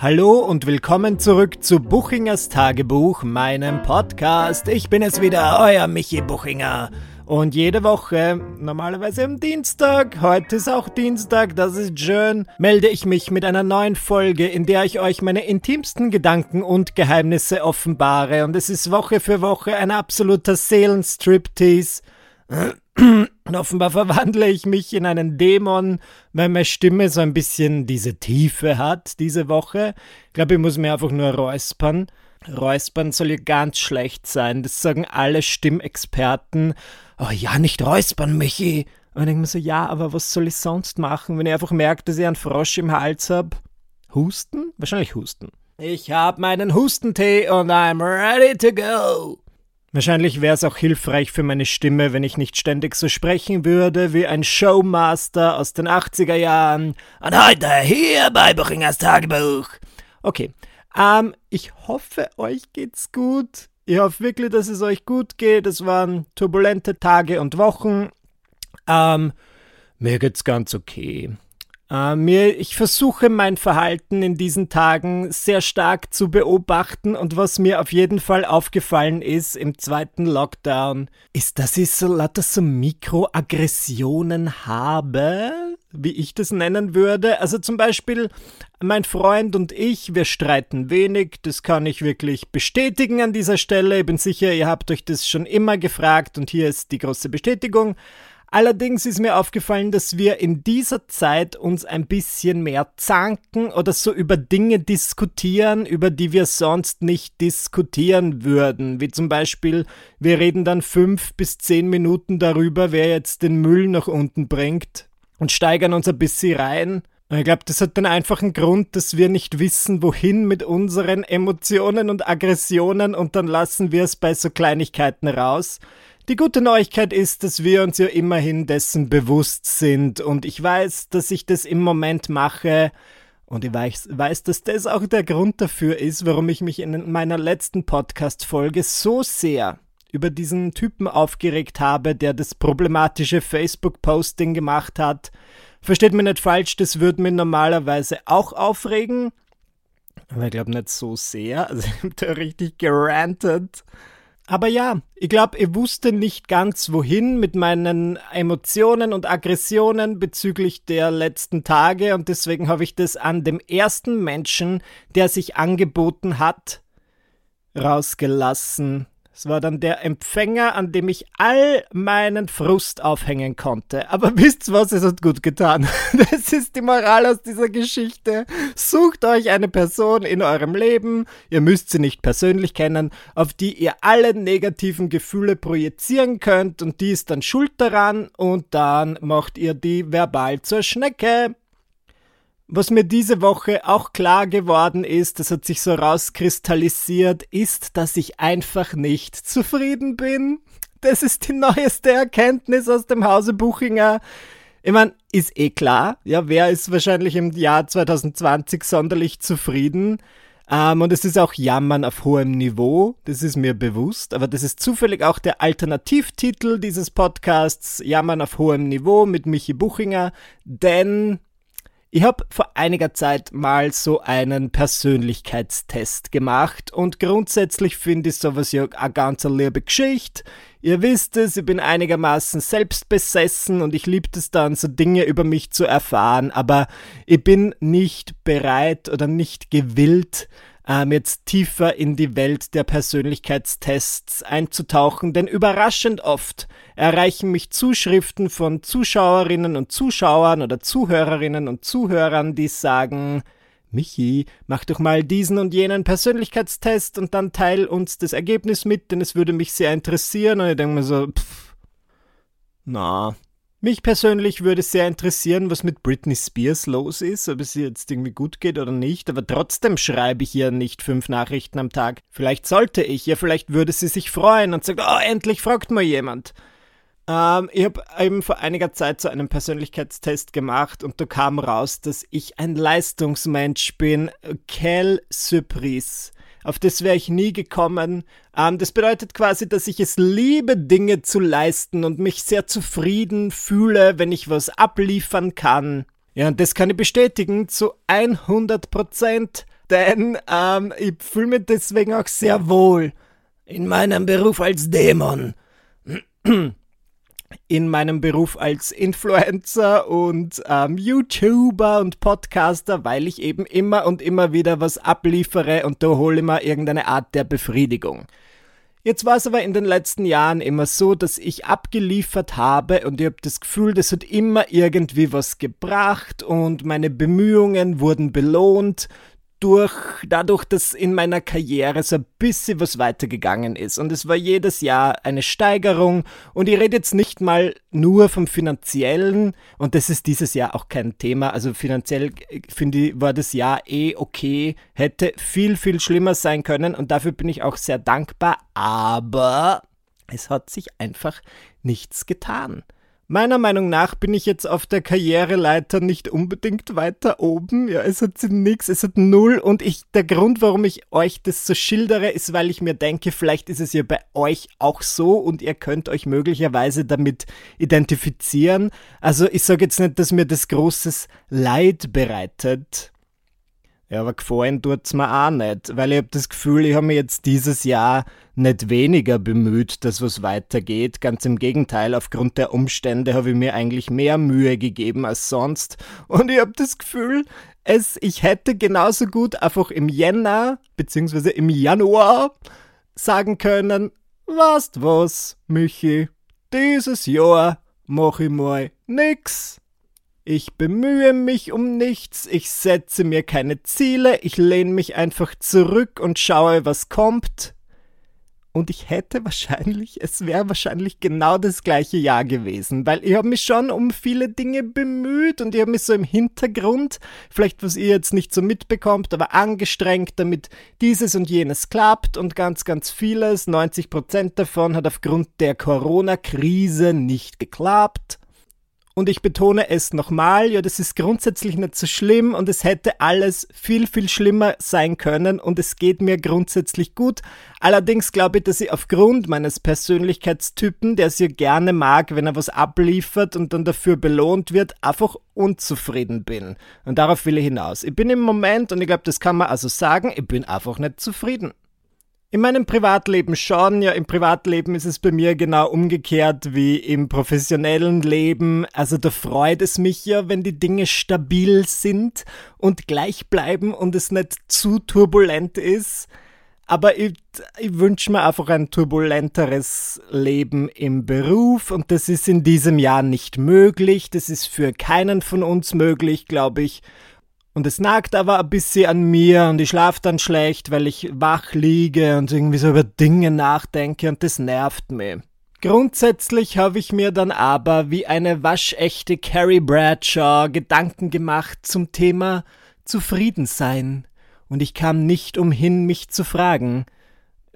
Hallo und willkommen zurück zu Buchingers Tagebuch, meinem Podcast. Ich bin es wieder, euer Michi Buchinger. Und jede Woche, normalerweise am Dienstag, heute ist auch Dienstag, das ist schön, melde ich mich mit einer neuen Folge, in der ich euch meine intimsten Gedanken und Geheimnisse offenbare. Und es ist Woche für Woche ein absoluter Seelenstriptease. Und offenbar verwandle ich mich in einen Dämon, weil meine Stimme so ein bisschen diese Tiefe hat diese Woche. Ich glaube, ich muss mir einfach nur räuspern. Räuspern soll ja ganz schlecht sein. Das sagen alle Stimmexperten. Oh ja, nicht räuspern, Michi. Und ich denke mir so, ja, aber was soll ich sonst machen, wenn ich einfach merke, dass ich einen Frosch im Hals habe? Husten? Wahrscheinlich Husten. Ich hab meinen Hustentee und I'm ready to go. Wahrscheinlich wäre es auch hilfreich für meine Stimme, wenn ich nicht ständig so sprechen würde wie ein Showmaster aus den 80er Jahren. Und heute hier bei Buchingers Tagebuch. Okay, ähm, ich hoffe, euch geht's gut. Ich hoffe wirklich, dass es euch gut geht. Es waren turbulente Tage und Wochen. Ähm, mir geht's ganz okay. Äh, mir, ich versuche mein Verhalten in diesen Tagen sehr stark zu beobachten und was mir auf jeden Fall aufgefallen ist im zweiten Lockdown, ist, dass ich so lauter so Mikroaggressionen habe, wie ich das nennen würde. Also zum Beispiel mein Freund und ich, wir streiten wenig, das kann ich wirklich bestätigen an dieser Stelle. Ich bin sicher, ihr habt euch das schon immer gefragt und hier ist die große Bestätigung. Allerdings ist mir aufgefallen, dass wir in dieser Zeit uns ein bisschen mehr zanken oder so über Dinge diskutieren, über die wir sonst nicht diskutieren würden. Wie zum Beispiel, wir reden dann fünf bis zehn Minuten darüber, wer jetzt den Müll nach unten bringt und steigern uns ein bisschen rein. Ich glaube, das hat den einfachen Grund, dass wir nicht wissen, wohin mit unseren Emotionen und Aggressionen und dann lassen wir es bei so Kleinigkeiten raus. Die gute Neuigkeit ist, dass wir uns ja immerhin dessen bewusst sind und ich weiß, dass ich das im Moment mache und ich weiß, weiß, dass das auch der Grund dafür ist, warum ich mich in meiner letzten Podcast-Folge so sehr über diesen Typen aufgeregt habe, der das problematische Facebook-Posting gemacht hat. Versteht mir nicht falsch, das würde mich normalerweise auch aufregen. Aber ich glaube nicht so sehr. Also ich habe da richtig gerantet. Aber ja, ich glaube, ich wusste nicht ganz wohin mit meinen Emotionen und Aggressionen bezüglich der letzten Tage und deswegen habe ich das an dem ersten Menschen, der sich angeboten hat, rausgelassen. Es war dann der Empfänger, an dem ich all meinen Frust aufhängen konnte. Aber wisst was, es hat gut getan. Das ist die Moral aus dieser Geschichte. Sucht euch eine Person in eurem Leben, ihr müsst sie nicht persönlich kennen, auf die ihr alle negativen Gefühle projizieren könnt und die ist dann schuld daran und dann macht ihr die verbal zur Schnecke. Was mir diese Woche auch klar geworden ist, das hat sich so rauskristallisiert, ist, dass ich einfach nicht zufrieden bin. Das ist die neueste Erkenntnis aus dem Hause Buchinger. Ich meine, ist eh klar, ja, wer ist wahrscheinlich im Jahr 2020 sonderlich zufrieden? Ähm, und es ist auch Jammern auf hohem Niveau, das ist mir bewusst, aber das ist zufällig auch der Alternativtitel dieses Podcasts, Jammern auf hohem Niveau mit Michi Buchinger, denn ich habe vor einiger Zeit mal so einen Persönlichkeitstest gemacht und grundsätzlich finde ich sowas ja eine ganz liebe Geschichte. Ihr wisst es, ich bin einigermaßen selbstbesessen und ich liebe es dann, so Dinge über mich zu erfahren, aber ich bin nicht bereit oder nicht gewillt, ähm, jetzt tiefer in die Welt der Persönlichkeitstests einzutauchen, denn überraschend oft erreichen mich Zuschriften von Zuschauerinnen und Zuschauern oder Zuhörerinnen und Zuhörern, die sagen, Michi, mach doch mal diesen und jenen Persönlichkeitstest und dann teil uns das Ergebnis mit, denn es würde mich sehr interessieren. Und ich denke mir so, pff, na, mich persönlich würde sehr interessieren, was mit Britney Spears los ist, ob es ihr jetzt irgendwie gut geht oder nicht, aber trotzdem schreibe ich ihr nicht fünf Nachrichten am Tag. Vielleicht sollte ich, ja, vielleicht würde sie sich freuen und sagt, oh, endlich fragt mal jemand. Ähm, ich habe eben vor einiger Zeit so einen Persönlichkeitstest gemacht und da kam raus, dass ich ein Leistungsmensch bin. Quelle Surprise. Auf das wäre ich nie gekommen. Ähm, das bedeutet quasi, dass ich es liebe, Dinge zu leisten und mich sehr zufrieden fühle, wenn ich was abliefern kann. Ja, und das kann ich bestätigen zu 100 Prozent. denn ähm, ich fühle mich deswegen auch sehr wohl in meinem Beruf als Dämon. In meinem Beruf als Influencer und ähm, YouTuber und Podcaster, weil ich eben immer und immer wieder was abliefere und da hole ich mir irgendeine Art der Befriedigung. Jetzt war es aber in den letzten Jahren immer so, dass ich abgeliefert habe und ich habe das Gefühl, das hat immer irgendwie was gebracht und meine Bemühungen wurden belohnt durch, dadurch, dass in meiner Karriere so ein bisschen was weitergegangen ist. Und es war jedes Jahr eine Steigerung. Und ich rede jetzt nicht mal nur vom Finanziellen. Und das ist dieses Jahr auch kein Thema. Also finanziell, finde ich, war das Jahr eh okay. Hätte viel, viel schlimmer sein können. Und dafür bin ich auch sehr dankbar. Aber es hat sich einfach nichts getan. Meiner Meinung nach bin ich jetzt auf der Karriereleiter nicht unbedingt weiter oben. Ja, es hat nichts, es hat null. Und ich, der Grund, warum ich euch das so schildere, ist, weil ich mir denke, vielleicht ist es ja bei euch auch so und ihr könnt euch möglicherweise damit identifizieren. Also ich sage jetzt nicht, dass mir das großes Leid bereitet. Ja, aber gefallen tut's mir auch nicht, weil ich habe das Gefühl, ich habe mir jetzt dieses Jahr nicht weniger bemüht, dass was weitergeht. Ganz im Gegenteil, aufgrund der Umstände habe ich mir eigentlich mehr Mühe gegeben als sonst. Und ich habe das Gefühl, es, ich hätte genauso gut einfach im Jänner bzw. im Januar sagen können, weißt was, Michi, dieses Jahr mach ich mal nix. Ich bemühe mich um nichts, ich setze mir keine Ziele, ich lehne mich einfach zurück und schaue, was kommt. Und ich hätte wahrscheinlich, es wäre wahrscheinlich genau das gleiche Jahr gewesen, weil ich habe mich schon um viele Dinge bemüht und ich habe mich so im Hintergrund, vielleicht was ihr jetzt nicht so mitbekommt, aber angestrengt, damit dieses und jenes klappt und ganz, ganz vieles, 90 Prozent davon hat aufgrund der Corona-Krise nicht geklappt. Und ich betone es nochmal, ja, das ist grundsätzlich nicht so schlimm und es hätte alles viel, viel schlimmer sein können und es geht mir grundsätzlich gut. Allerdings glaube ich, dass ich aufgrund meines Persönlichkeitstypen, der es ja gerne mag, wenn er was abliefert und dann dafür belohnt wird, einfach unzufrieden bin. Und darauf will ich hinaus. Ich bin im Moment, und ich glaube, das kann man also sagen, ich bin einfach nicht zufrieden. In meinem Privatleben schon, ja, im Privatleben ist es bei mir genau umgekehrt wie im professionellen Leben. Also da freut es mich ja, wenn die Dinge stabil sind und gleich bleiben und es nicht zu turbulent ist. Aber ich, ich wünsche mir einfach ein turbulenteres Leben im Beruf und das ist in diesem Jahr nicht möglich. Das ist für keinen von uns möglich, glaube ich. Und es nagt aber ein bisschen an mir und ich schlafe dann schlecht, weil ich wach liege und irgendwie so über Dinge nachdenke und das nervt mich. Grundsätzlich habe ich mir dann aber wie eine waschechte Carrie Bradshaw Gedanken gemacht zum Thema Zufriedensein. Und ich kam nicht umhin, mich zu fragen,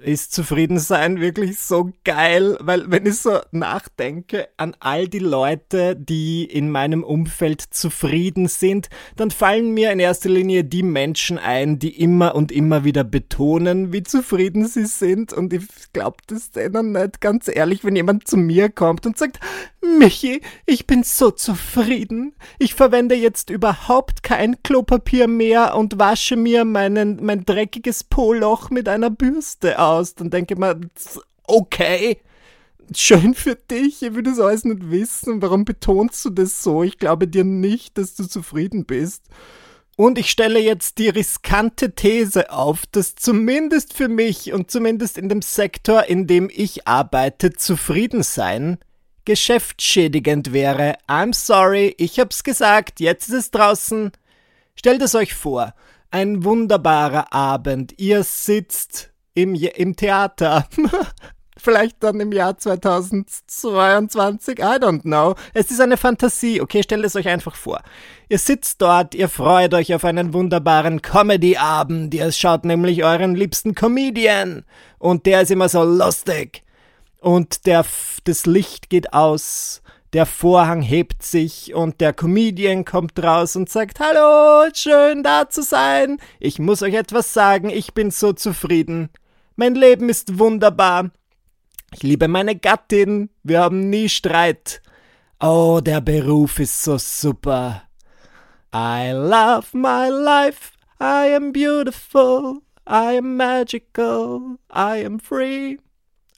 ist Zufriedensein wirklich so geil, weil wenn ich so nachdenke an all die Leute, die in meinem Umfeld zufrieden sind, dann fallen mir in erster Linie die Menschen ein, die immer und immer wieder betonen, wie zufrieden sie sind. Und ich glaube das denen nicht ganz ehrlich, wenn jemand zu mir kommt und sagt, Michi, ich bin so zufrieden. Ich verwende jetzt überhaupt kein Klopapier mehr und wasche mir meinen, mein dreckiges Poloch mit einer Bürste aus. Dann denke ich mir, okay, schön für dich. Ich will das alles nicht wissen. Warum betonst du das so? Ich glaube dir nicht, dass du zufrieden bist. Und ich stelle jetzt die riskante These auf, dass zumindest für mich und zumindest in dem Sektor, in dem ich arbeite, zufrieden sein geschäftsschädigend wäre. I'm sorry, ich hab's gesagt, jetzt ist es draußen. Stellt es euch vor, ein wunderbarer Abend, ihr sitzt im, im Theater. Vielleicht dann im Jahr 2022, I don't know. Es ist eine Fantasie, okay, stellt es euch einfach vor. Ihr sitzt dort, ihr freut euch auf einen wunderbaren Comedy-Abend, ihr schaut nämlich euren liebsten Comedian und der ist immer so lustig und der, das Licht geht aus, der Vorhang hebt sich und der Comedian kommt raus und sagt, Hallo, schön da zu sein. Ich muss euch etwas sagen, ich bin so zufrieden. Mein Leben ist wunderbar. Ich liebe meine Gattin, wir haben nie Streit. Oh, der Beruf ist so super. I love my life. I am beautiful, I am magical, I am free,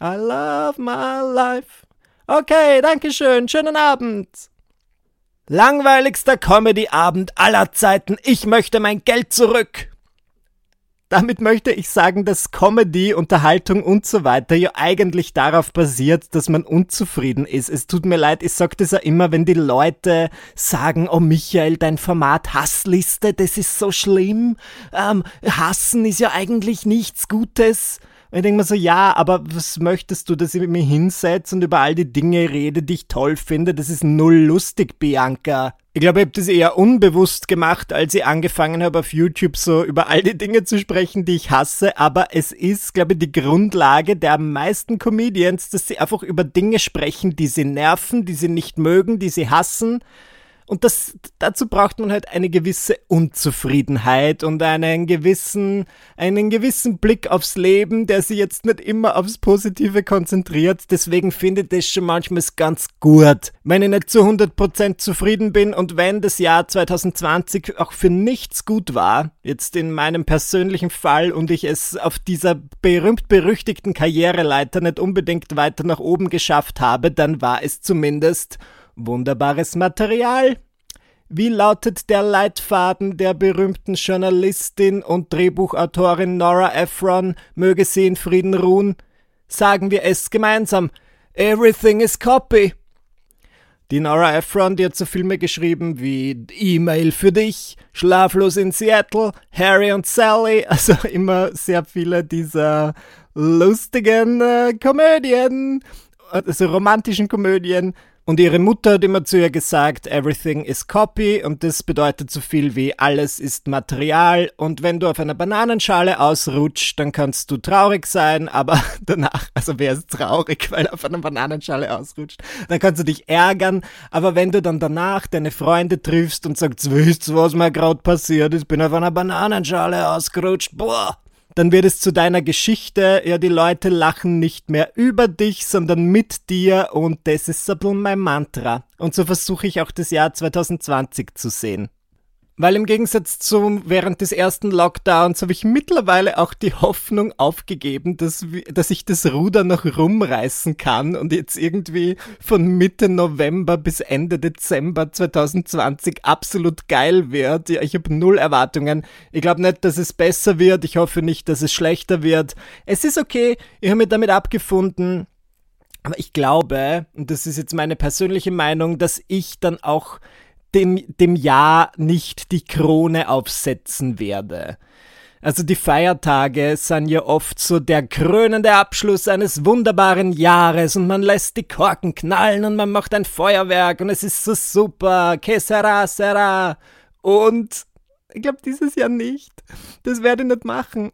I love my life. Okay, danke schön, schönen Abend. Langweiligster Comedy-Abend aller Zeiten, ich möchte mein Geld zurück. Damit möchte ich sagen, dass Comedy, Unterhaltung und so weiter ja eigentlich darauf basiert, dass man unzufrieden ist. Es tut mir leid, ich sag das ja immer, wenn die Leute sagen, oh Michael, dein Format Hassliste, das ist so schlimm. Ähm, Hassen ist ja eigentlich nichts Gutes. Und ich denke mir so, ja, aber was möchtest du, dass ich mich hinsetze und über all die Dinge rede, die ich toll finde? Das ist null lustig, Bianca. Ich glaube, ich habe das eher unbewusst gemacht, als ich angefangen habe, auf YouTube so über all die Dinge zu sprechen, die ich hasse. Aber es ist, glaube ich, die Grundlage der meisten Comedians, dass sie einfach über Dinge sprechen, die sie nerven, die sie nicht mögen, die sie hassen und das, dazu braucht man halt eine gewisse Unzufriedenheit und einen gewissen, einen gewissen Blick aufs Leben, der sich jetzt nicht immer aufs Positive konzentriert. Deswegen finde ich das schon manchmal ganz gut, wenn ich nicht zu 100% zufrieden bin und wenn das Jahr 2020 auch für nichts gut war, jetzt in meinem persönlichen Fall und ich es auf dieser berühmt-berüchtigten Karriereleiter nicht unbedingt weiter nach oben geschafft habe, dann war es zumindest Wunderbares Material. Wie lautet der Leitfaden der berühmten Journalistin und Drehbuchautorin Nora Ephron, möge sie in Frieden ruhen? Sagen wir es gemeinsam. Everything is copy. Die Nora Ephron, die hat so Filme geschrieben wie E-Mail für dich, Schlaflos in Seattle, Harry und Sally, also immer sehr viele dieser lustigen äh, Komödien, also romantischen Komödien, und ihre Mutter hat immer zu ihr gesagt, everything is copy und das bedeutet so viel wie alles ist Material und wenn du auf einer Bananenschale ausrutscht, dann kannst du traurig sein, aber danach, also wer ist traurig, weil er auf einer Bananenschale ausrutscht, dann kannst du dich ärgern, aber wenn du dann danach deine Freunde triffst und sagst, wisst was mir gerade passiert ist, bin auf einer Bananenschale ausgerutscht, boah, dann wird es zu deiner Geschichte. Ja, die Leute lachen nicht mehr über dich, sondern mit dir und das ist so mein Mantra. Und so versuche ich auch das Jahr 2020 zu sehen. Weil im Gegensatz zum während des ersten Lockdowns habe ich mittlerweile auch die Hoffnung aufgegeben, dass, dass ich das Ruder noch rumreißen kann und jetzt irgendwie von Mitte November bis Ende Dezember 2020 absolut geil wird. Ja, ich habe null Erwartungen. Ich glaube nicht, dass es besser wird. Ich hoffe nicht, dass es schlechter wird. Es ist okay. Ich habe mich damit abgefunden. Aber ich glaube, und das ist jetzt meine persönliche Meinung, dass ich dann auch dem, dem Jahr nicht die Krone aufsetzen werde. Also die Feiertage sind ja oft so der krönende Abschluss eines wunderbaren Jahres und man lässt die Korken knallen und man macht ein Feuerwerk und es ist so super, que sera, sera. Und ich glaube dieses Jahr nicht. Das werde ich nicht machen.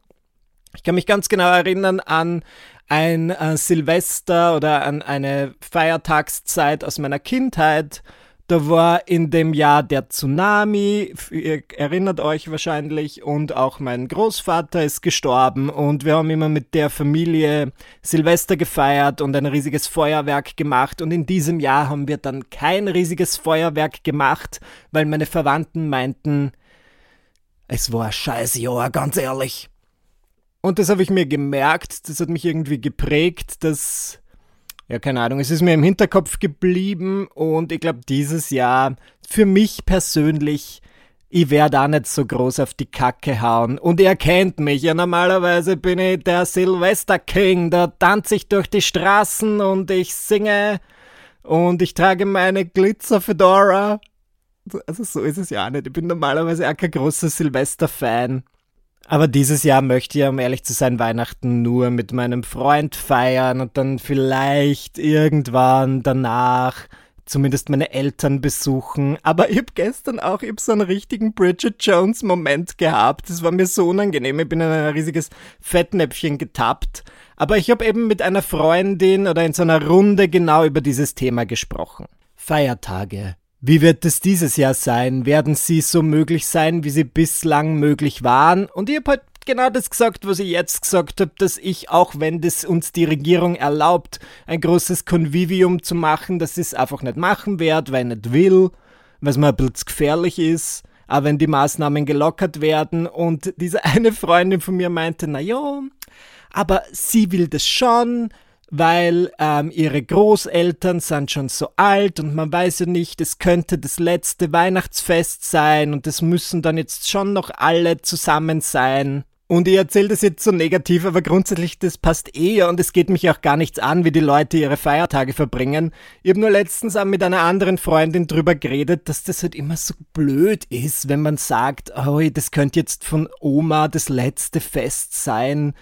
Ich kann mich ganz genau erinnern an ein äh, Silvester oder an eine Feiertagszeit aus meiner Kindheit, da war in dem Jahr der Tsunami, ihr erinnert euch wahrscheinlich, und auch mein Großvater ist gestorben und wir haben immer mit der Familie Silvester gefeiert und ein riesiges Feuerwerk gemacht und in diesem Jahr haben wir dann kein riesiges Feuerwerk gemacht, weil meine Verwandten meinten, es war ein scheiß Jahr, ganz ehrlich. Und das habe ich mir gemerkt, das hat mich irgendwie geprägt, dass ja, keine Ahnung, es ist mir im Hinterkopf geblieben und ich glaube, dieses Jahr für mich persönlich, ich werde da nicht so groß auf die Kacke hauen. Und ihr kennt mich, ja, normalerweise bin ich der Silvester King, da tanze ich durch die Straßen und ich singe und ich trage meine Glitzer-Fedora. Also so ist es ja nicht. Ich bin normalerweise auch kein großer Silvester-Fan. Aber dieses Jahr möchte ich, um ehrlich zu sein, Weihnachten nur mit meinem Freund feiern und dann vielleicht irgendwann danach zumindest meine Eltern besuchen. Aber ich hab gestern auch, ich hab so einen richtigen Bridget Jones Moment gehabt. Das war mir so unangenehm. Ich bin in ein riesiges Fettnäpfchen getappt. Aber ich habe eben mit einer Freundin oder in so einer Runde genau über dieses Thema gesprochen. Feiertage. Wie wird es dieses Jahr sein? Werden sie so möglich sein, wie sie bislang möglich waren? Und ich habe halt genau das gesagt, was ich jetzt gesagt habe, dass ich, auch wenn das uns die Regierung erlaubt, ein großes Convivium zu machen, dass ich es einfach nicht machen werde, weil ich nicht will, weil es mir ein bisschen gefährlich ist. aber wenn die Maßnahmen gelockert werden und diese eine Freundin von mir meinte, na ja, aber sie will das schon, weil ähm, ihre Großeltern sind schon so alt und man weiß ja nicht, es könnte das letzte Weihnachtsfest sein und es müssen dann jetzt schon noch alle zusammen sein. Und ich erzähle das jetzt so negativ, aber grundsätzlich, das passt eher und es geht mich auch gar nichts an, wie die Leute ihre Feiertage verbringen. Ich habe nur letztens auch mit einer anderen Freundin drüber geredet, dass das halt immer so blöd ist, wenn man sagt, oh, das könnte jetzt von Oma das letzte Fest sein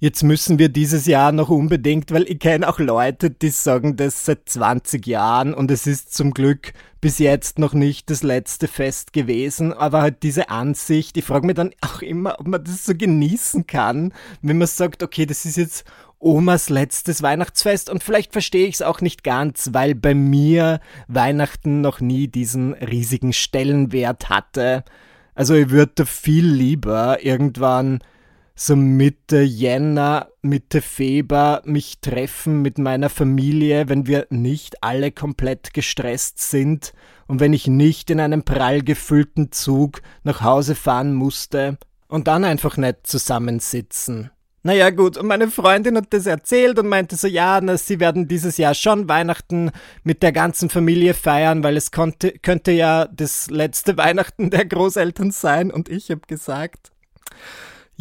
jetzt müssen wir dieses Jahr noch unbedingt, weil ich kenne auch Leute, die sagen das seit 20 Jahren und es ist zum Glück bis jetzt noch nicht das letzte Fest gewesen, aber halt diese Ansicht, ich frage mich dann auch immer, ob man das so genießen kann, wenn man sagt, okay, das ist jetzt Omas letztes Weihnachtsfest und vielleicht verstehe ich es auch nicht ganz, weil bei mir Weihnachten noch nie diesen riesigen Stellenwert hatte. Also ich würde viel lieber irgendwann so Mitte Jänner, Mitte Februar mich treffen mit meiner Familie, wenn wir nicht alle komplett gestresst sind und wenn ich nicht in einem prall gefüllten Zug nach Hause fahren musste und dann einfach nicht zusammensitzen. Naja gut, und meine Freundin hat das erzählt und meinte so, ja, na, sie werden dieses Jahr schon Weihnachten mit der ganzen Familie feiern, weil es konnte, könnte ja das letzte Weihnachten der Großeltern sein. Und ich habe gesagt,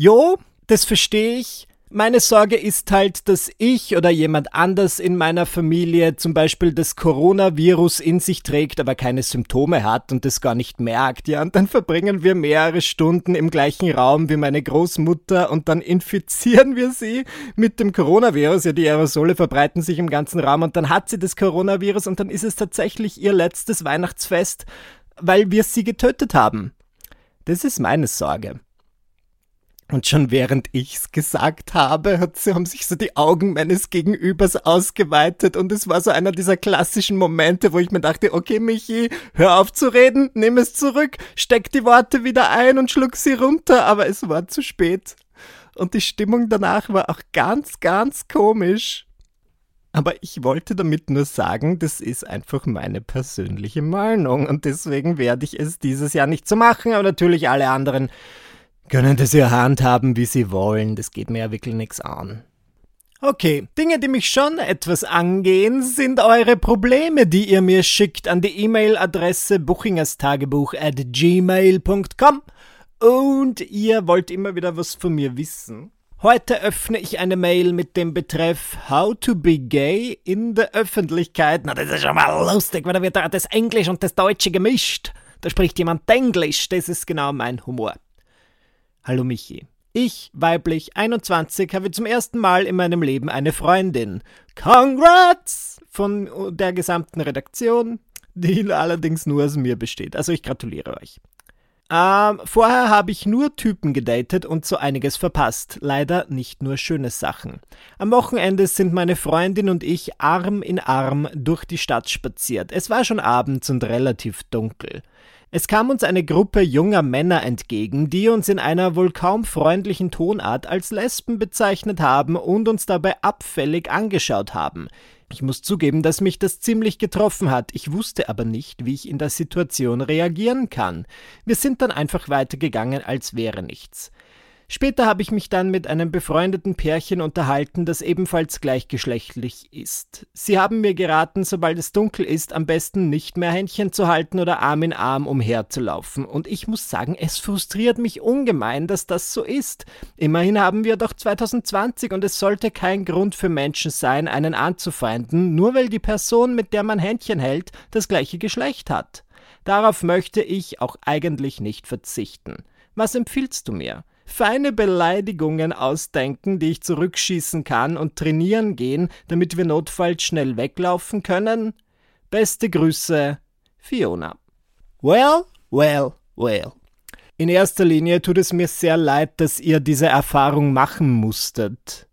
Jo, das verstehe ich. Meine Sorge ist halt, dass ich oder jemand anders in meiner Familie zum Beispiel das Coronavirus in sich trägt, aber keine Symptome hat und das gar nicht merkt. Ja, und dann verbringen wir mehrere Stunden im gleichen Raum wie meine Großmutter und dann infizieren wir sie mit dem Coronavirus. Ja, die Aerosole verbreiten sich im ganzen Raum und dann hat sie das Coronavirus und dann ist es tatsächlich ihr letztes Weihnachtsfest, weil wir sie getötet haben. Das ist meine Sorge. Und schon während ich's gesagt habe, hat, haben sich so die Augen meines Gegenübers ausgeweitet und es war so einer dieser klassischen Momente, wo ich mir dachte, okay Michi, hör auf zu reden, nimm es zurück, steck die Worte wieder ein und schluck sie runter, aber es war zu spät. Und die Stimmung danach war auch ganz, ganz komisch. Aber ich wollte damit nur sagen, das ist einfach meine persönliche Meinung und deswegen werde ich es dieses Jahr nicht so machen, aber natürlich alle anderen können das ja handhaben, wie sie wollen. Das geht mir ja wirklich nichts an. Okay, Dinge, die mich schon etwas angehen, sind eure Probleme, die ihr mir schickt an die E-Mail-Adresse buchingerstagebuch at gmail.com und ihr wollt immer wieder was von mir wissen. Heute öffne ich eine Mail mit dem Betreff How to be gay in der Öffentlichkeit. Na, das ist schon mal lustig, weil da wird das Englisch und das Deutsche gemischt. Da spricht jemand Englisch, das ist genau mein Humor. Hallo Michi. Ich, weiblich 21, habe zum ersten Mal in meinem Leben eine Freundin. Congrats! Von der gesamten Redaktion, die allerdings nur aus mir besteht. Also ich gratuliere euch. Ähm, vorher habe ich nur Typen gedatet und so einiges verpasst. Leider nicht nur schöne Sachen. Am Wochenende sind meine Freundin und ich Arm in Arm durch die Stadt spaziert. Es war schon abends und relativ dunkel. Es kam uns eine Gruppe junger Männer entgegen, die uns in einer wohl kaum freundlichen Tonart als Lesben bezeichnet haben und uns dabei abfällig angeschaut haben. Ich muss zugeben, dass mich das ziemlich getroffen hat, ich wusste aber nicht, wie ich in der Situation reagieren kann. Wir sind dann einfach weitergegangen, als wäre nichts. Später habe ich mich dann mit einem befreundeten Pärchen unterhalten, das ebenfalls gleichgeschlechtlich ist. Sie haben mir geraten, sobald es dunkel ist, am besten nicht mehr Händchen zu halten oder Arm in Arm umherzulaufen. Und ich muss sagen, es frustriert mich ungemein, dass das so ist. Immerhin haben wir doch 2020 und es sollte kein Grund für Menschen sein, einen anzufeinden, nur weil die Person, mit der man Händchen hält, das gleiche Geschlecht hat. Darauf möchte ich auch eigentlich nicht verzichten. Was empfiehlst du mir? Feine Beleidigungen ausdenken, die ich zurückschießen kann und trainieren gehen, damit wir notfalls schnell weglaufen können? Beste Grüße, Fiona. Well, well, well. In erster Linie tut es mir sehr leid, dass ihr diese Erfahrung machen musstet.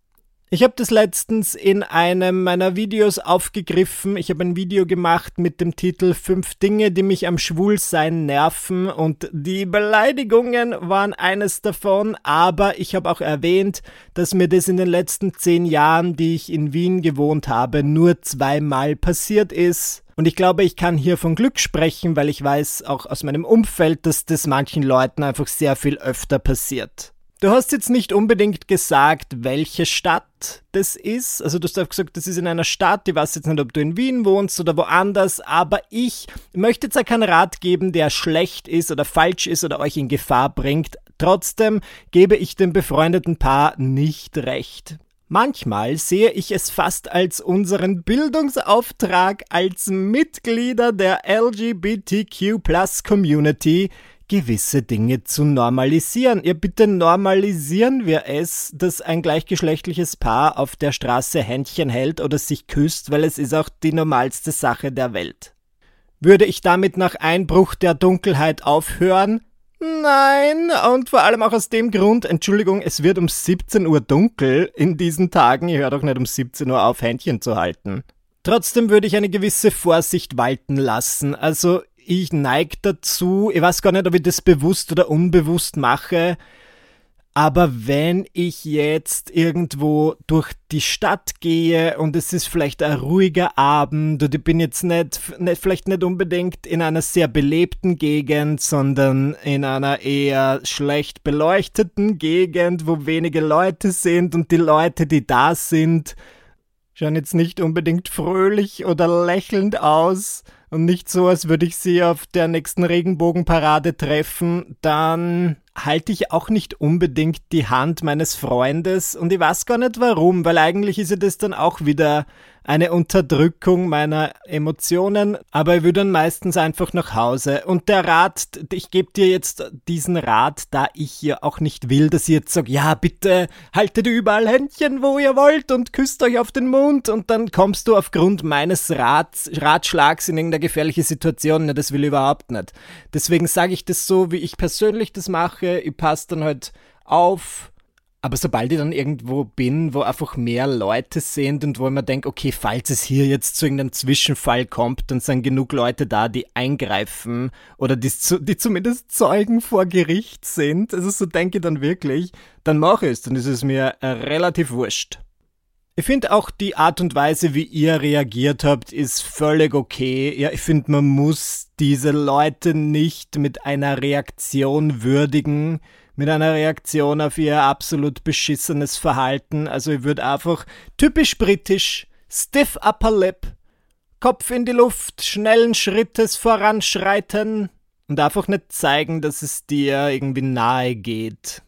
Ich habe das letztens in einem meiner Videos aufgegriffen. Ich habe ein Video gemacht mit dem Titel Fünf Dinge, die mich am Schwulsein nerven und die Beleidigungen waren eines davon, aber ich habe auch erwähnt, dass mir das in den letzten zehn Jahren, die ich in Wien gewohnt habe, nur zweimal passiert ist. Und ich glaube, ich kann hier von Glück sprechen, weil ich weiß auch aus meinem Umfeld, dass das manchen Leuten einfach sehr viel öfter passiert. Du hast jetzt nicht unbedingt gesagt, welche Stadt das ist. Also du hast gesagt, das ist in einer Stadt. Ich weiß jetzt nicht, ob du in Wien wohnst oder woanders. Aber ich möchte jetzt auch keinen Rat geben, der schlecht ist oder falsch ist oder euch in Gefahr bringt. Trotzdem gebe ich dem befreundeten Paar nicht recht. Manchmal sehe ich es fast als unseren Bildungsauftrag als Mitglieder der LGBTQ Community, gewisse Dinge zu normalisieren. Ja, bitte normalisieren wir es, dass ein gleichgeschlechtliches Paar auf der Straße Händchen hält oder sich küsst, weil es ist auch die normalste Sache der Welt. Würde ich damit nach Einbruch der Dunkelheit aufhören? Nein, und vor allem auch aus dem Grund, Entschuldigung, es wird um 17 Uhr dunkel in diesen Tagen, ihr hört doch nicht um 17 Uhr auf, Händchen zu halten. Trotzdem würde ich eine gewisse Vorsicht walten lassen. Also ich neige dazu, ich weiß gar nicht, ob ich das bewusst oder unbewusst mache, aber wenn ich jetzt irgendwo durch die Stadt gehe und es ist vielleicht ein ruhiger Abend und ich bin jetzt nicht, nicht, vielleicht nicht unbedingt in einer sehr belebten Gegend, sondern in einer eher schlecht beleuchteten Gegend, wo wenige Leute sind und die Leute, die da sind, schauen jetzt nicht unbedingt fröhlich oder lächelnd aus, und nicht so, als würde ich sie auf der nächsten Regenbogenparade treffen, dann halte ich auch nicht unbedingt die Hand meines Freundes. Und ich weiß gar nicht warum, weil eigentlich ist ja das dann auch wieder eine Unterdrückung meiner Emotionen, aber ich würde dann meistens einfach nach Hause. Und der Rat, ich gebe dir jetzt diesen Rat, da ich ja auch nicht will, dass ihr jetzt sagt, ja bitte haltet überall Händchen, wo ihr wollt und küsst euch auf den Mund und dann kommst du aufgrund meines Rats, Ratschlags in irgendeine gefährliche Situation. Na, das will ich überhaupt nicht. Deswegen sage ich das so, wie ich persönlich das mache. Ich passe dann halt auf, aber sobald ich dann irgendwo bin, wo einfach mehr Leute sind und wo ich mir denke, okay, falls es hier jetzt zu irgendeinem Zwischenfall kommt, dann sind genug Leute da, die eingreifen oder die, die zumindest Zeugen vor Gericht sind, also so denke ich dann wirklich, dann mache ich es, dann ist es mir äh, relativ wurscht. Ich finde auch die Art und Weise, wie ihr reagiert habt, ist völlig okay. Ja, ich finde, man muss diese Leute nicht mit einer Reaktion würdigen, mit einer Reaktion auf ihr absolut beschissenes Verhalten. Also ich würde einfach typisch britisch, stiff upper lip, Kopf in die Luft, schnellen Schrittes voranschreiten und einfach nicht zeigen, dass es dir irgendwie nahe geht.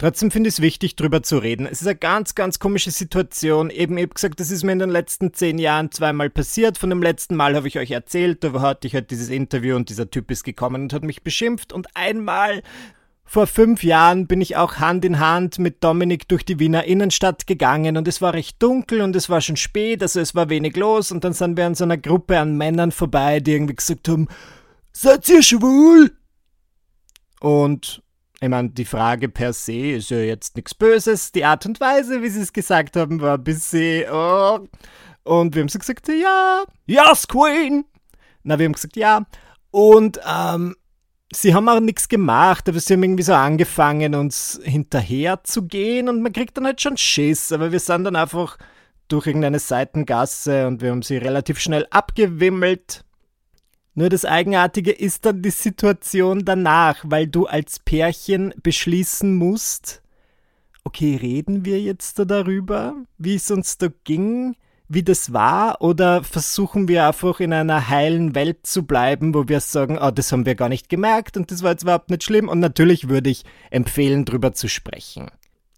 Trotzdem finde ich es wichtig, drüber zu reden. Es ist eine ganz, ganz komische Situation. Eben, ich habe gesagt, das ist mir in den letzten zehn Jahren zweimal passiert. Von dem letzten Mal habe ich euch erzählt, da hatte ich halt dieses Interview und dieser Typ ist gekommen und hat mich beschimpft. Und einmal vor fünf Jahren bin ich auch Hand in Hand mit Dominik durch die Wiener Innenstadt gegangen und es war recht dunkel und es war schon spät, also es war wenig los und dann sind wir an so einer Gruppe an Männern vorbei, die irgendwie gesagt haben, seid ihr schwul? Und ich meine, die Frage per se ist ja jetzt nichts Böses. Die Art und Weise, wie sie es gesagt haben, war ein bisschen, oh. Und wir haben so gesagt, ja, yes, Queen. Na, wir haben gesagt, ja. Und ähm, sie haben auch nichts gemacht, aber sie haben irgendwie so angefangen, uns hinterher zu gehen und man kriegt dann halt schon Schiss, aber wir sind dann einfach durch irgendeine Seitengasse und wir haben sie relativ schnell abgewimmelt. Nur das Eigenartige ist dann die Situation danach, weil du als Pärchen beschließen musst, okay, reden wir jetzt da darüber, wie es uns da ging? Wie das war oder versuchen wir einfach in einer heilen Welt zu bleiben, wo wir sagen, oh, das haben wir gar nicht gemerkt und das war jetzt überhaupt nicht schlimm und natürlich würde ich empfehlen, drüber zu sprechen.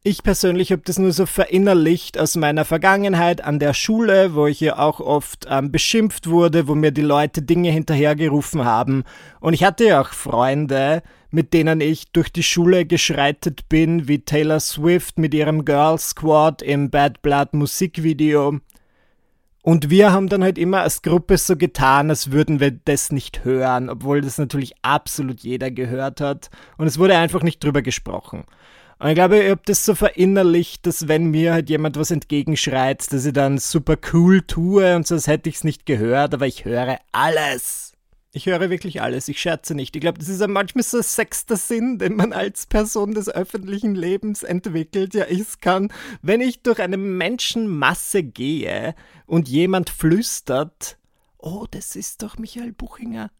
Ich persönlich habe das nur so verinnerlicht aus meiner Vergangenheit an der Schule, wo ich ja auch oft ähm, beschimpft wurde, wo mir die Leute Dinge hinterhergerufen haben. Und ich hatte ja auch Freunde, mit denen ich durch die Schule geschreitet bin, wie Taylor Swift mit ihrem Girl Squad im Bad Blood Musikvideo. Und wir haben dann halt immer als Gruppe so getan, als würden wir das nicht hören, obwohl das natürlich absolut jeder gehört hat. Und es wurde einfach nicht drüber gesprochen. Und ich glaube, ich habe das so verinnerlicht, dass wenn mir halt jemand was entgegenschreit, dass ich dann super cool tue und so, als hätte ich es nicht gehört, aber ich höre alles. Ich höre wirklich alles, ich scherze nicht. Ich glaube, das ist ja manchmal so ein sechster Sinn, den man als Person des öffentlichen Lebens entwickelt. Ja, ich kann, wenn ich durch eine Menschenmasse gehe und jemand flüstert, oh, das ist doch Michael Buchinger.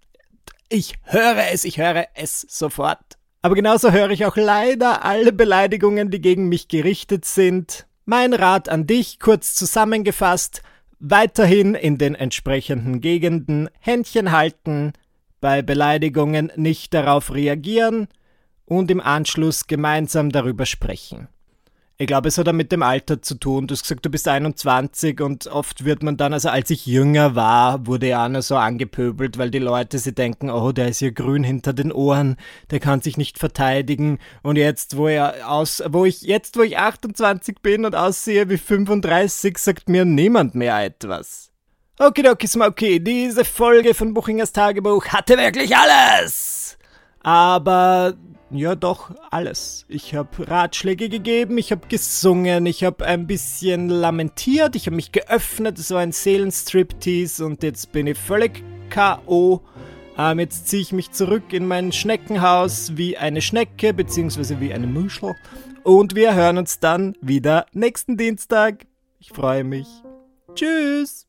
Ich höre es, ich höre es sofort. Aber genauso höre ich auch leider alle Beleidigungen, die gegen mich gerichtet sind. Mein Rat an dich, kurz zusammengefasst, weiterhin in den entsprechenden Gegenden Händchen halten, bei Beleidigungen nicht darauf reagieren und im Anschluss gemeinsam darüber sprechen. Ich glaube, es hat auch mit dem Alter zu tun. Du hast gesagt, du bist 21 und oft wird man dann, also als ich jünger war, wurde ja auch noch so angepöbelt, weil die Leute sie denken, oh, der ist ja grün hinter den Ohren, der kann sich nicht verteidigen. Und jetzt, wo er aus, wo ich, jetzt, wo ich 28 bin und aussehe wie 35, sagt mir niemand mehr etwas. Okidoki Smoky, diese Folge von Buchingers Tagebuch hatte wirklich alles! Aber ja, doch, alles. Ich habe Ratschläge gegeben, ich habe gesungen, ich habe ein bisschen lamentiert, ich habe mich geöffnet, es war ein Seelenstriptease und jetzt bin ich völlig K.O. Ähm, jetzt ziehe ich mich zurück in mein Schneckenhaus wie eine Schnecke, beziehungsweise wie eine Muschel. Und wir hören uns dann wieder nächsten Dienstag. Ich freue mich. Tschüss.